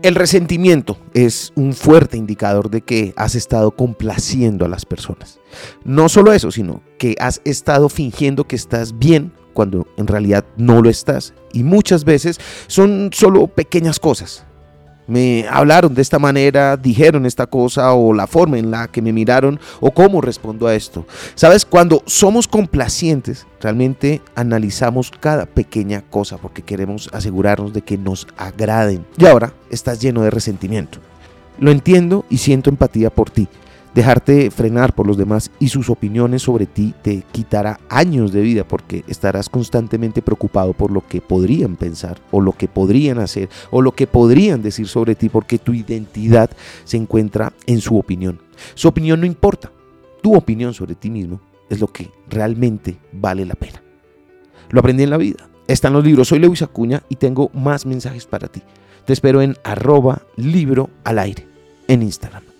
El resentimiento es un fuerte indicador de que has estado complaciendo a las personas. No solo eso, sino que has estado fingiendo que estás bien cuando en realidad no lo estás. Y muchas veces son solo pequeñas cosas me hablaron de esta manera, dijeron esta cosa o la forma en la que me miraron o cómo respondo a esto. Sabes, cuando somos complacientes, realmente analizamos cada pequeña cosa porque queremos asegurarnos de que nos agraden. Y ahora estás lleno de resentimiento. Lo entiendo y siento empatía por ti. Dejarte frenar por los demás y sus opiniones sobre ti te quitará años de vida porque estarás constantemente preocupado por lo que podrían pensar o lo que podrían hacer o lo que podrían decir sobre ti porque tu identidad se encuentra en su opinión. Su opinión no importa. Tu opinión sobre ti mismo es lo que realmente vale la pena. Lo aprendí en la vida. Están los libros. Soy Lewis Acuña y tengo más mensajes para ti. Te espero en arroba libro al aire en Instagram.